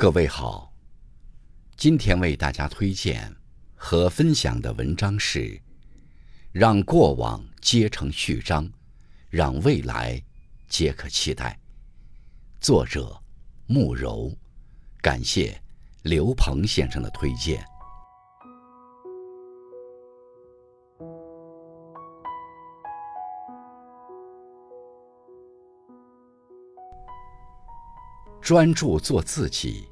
各位好，今天为大家推荐和分享的文章是《让过往皆成序章，让未来皆可期待》，作者慕柔，感谢刘鹏先生的推荐。专注做自己，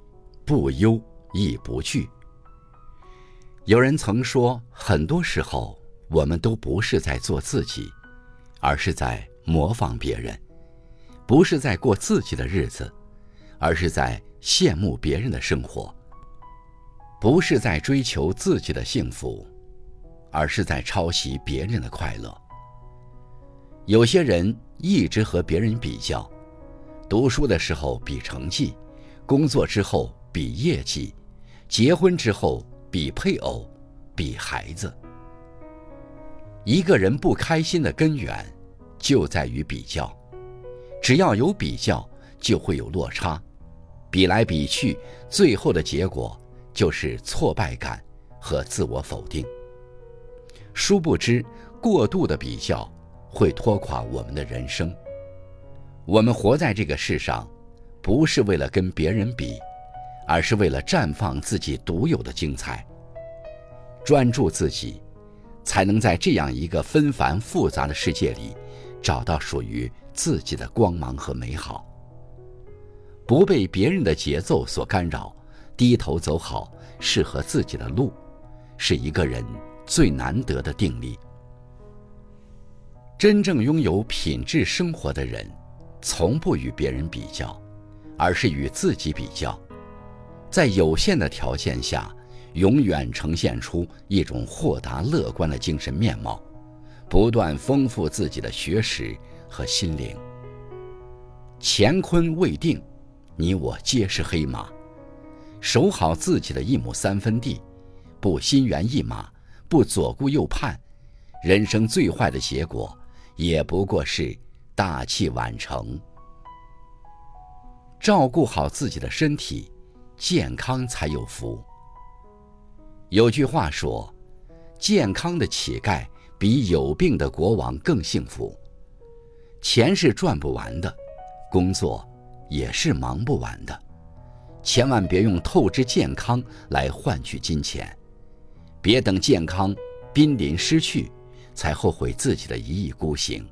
不忧亦不惧。有人曾说，很多时候我们都不是在做自己，而是在模仿别人；不是在过自己的日子，而是在羡慕别人的生活；不是在追求自己的幸福，而是在抄袭别人的快乐。有些人一直和别人比较。读书的时候比成绩，工作之后比业绩，结婚之后比配偶，比孩子。一个人不开心的根源，就在于比较。只要有比较，就会有落差。比来比去，最后的结果就是挫败感和自我否定。殊不知，过度的比较会拖垮我们的人生。我们活在这个世上，不是为了跟别人比，而是为了绽放自己独有的精彩。专注自己，才能在这样一个纷繁复杂的世界里，找到属于自己的光芒和美好。不被别人的节奏所干扰，低头走好适合自己的路，是一个人最难得的定力。真正拥有品质生活的人。从不与别人比较，而是与自己比较，在有限的条件下，永远呈现出一种豁达乐观的精神面貌，不断丰富自己的学识和心灵。乾坤未定，你我皆是黑马，守好自己的一亩三分地，不心猿意马，不左顾右盼，人生最坏的结果，也不过是。大器晚成，照顾好自己的身体，健康才有福。有句话说：“健康的乞丐比有病的国王更幸福。”钱是赚不完的，工作也是忙不完的，千万别用透支健康来换取金钱，别等健康濒临失去，才后悔自己的一意孤行。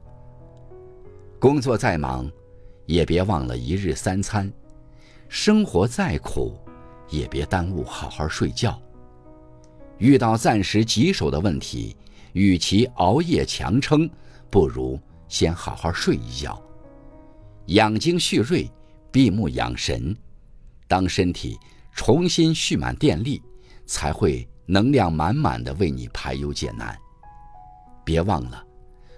工作再忙，也别忘了一日三餐；生活再苦，也别耽误好好睡觉。遇到暂时棘手的问题，与其熬夜强撑，不如先好好睡一觉，养精蓄锐，闭目养神。当身体重新蓄满电力，才会能量满满的为你排忧解难。别忘了，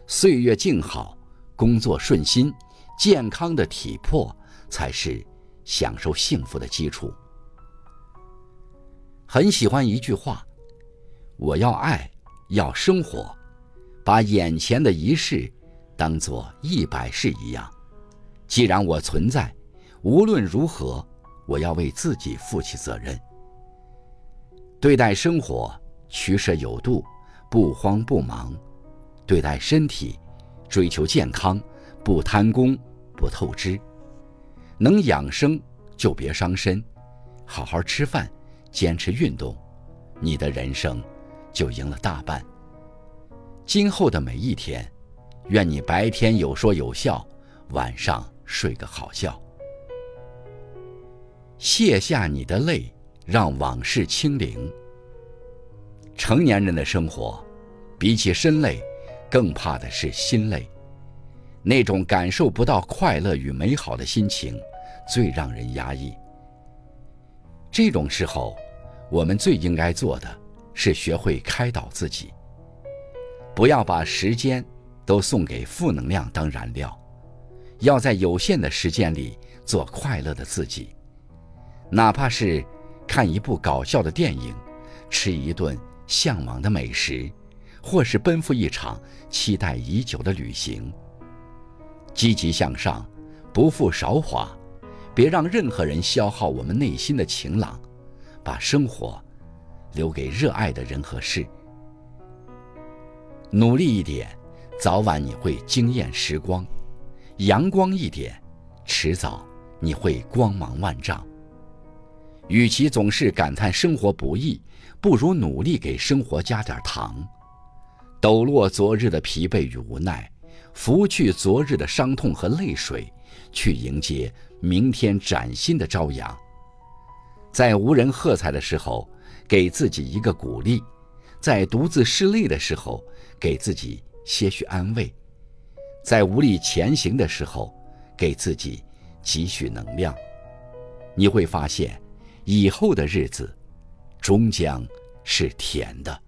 岁月静好。工作顺心，健康的体魄才是享受幸福的基础。很喜欢一句话：“我要爱，要生活，把眼前的一世当做一百事一样。既然我存在，无论如何，我要为自己负起责任。对待生活，取舍有度，不慌不忙；对待身体。”追求健康，不贪功，不透支，能养生就别伤身，好好吃饭，坚持运动，你的人生就赢了大半。今后的每一天，愿你白天有说有笑，晚上睡个好觉。卸下你的泪，让往事清零。成年人的生活，比起身累。更怕的是心累，那种感受不到快乐与美好的心情，最让人压抑。这种时候，我们最应该做的是学会开导自己，不要把时间都送给负能量当燃料，要在有限的时间里做快乐的自己，哪怕是看一部搞笑的电影，吃一顿向往的美食。或是奔赴一场期待已久的旅行。积极向上，不负韶华，别让任何人消耗我们内心的晴朗，把生活留给热爱的人和事。努力一点，早晚你会惊艳时光；阳光一点，迟早你会光芒万丈。与其总是感叹生活不易，不如努力给生活加点糖，抖落昨日的疲惫与无奈，拂去昨日的伤痛和泪水，去迎接明天崭新的朝阳。在无人喝彩的时候，给自己一个鼓励；在独自拭泪的时候，给自己些许安慰；在无力前行的时候，给自己几许能量。你会发现，以后的日子终将是甜的。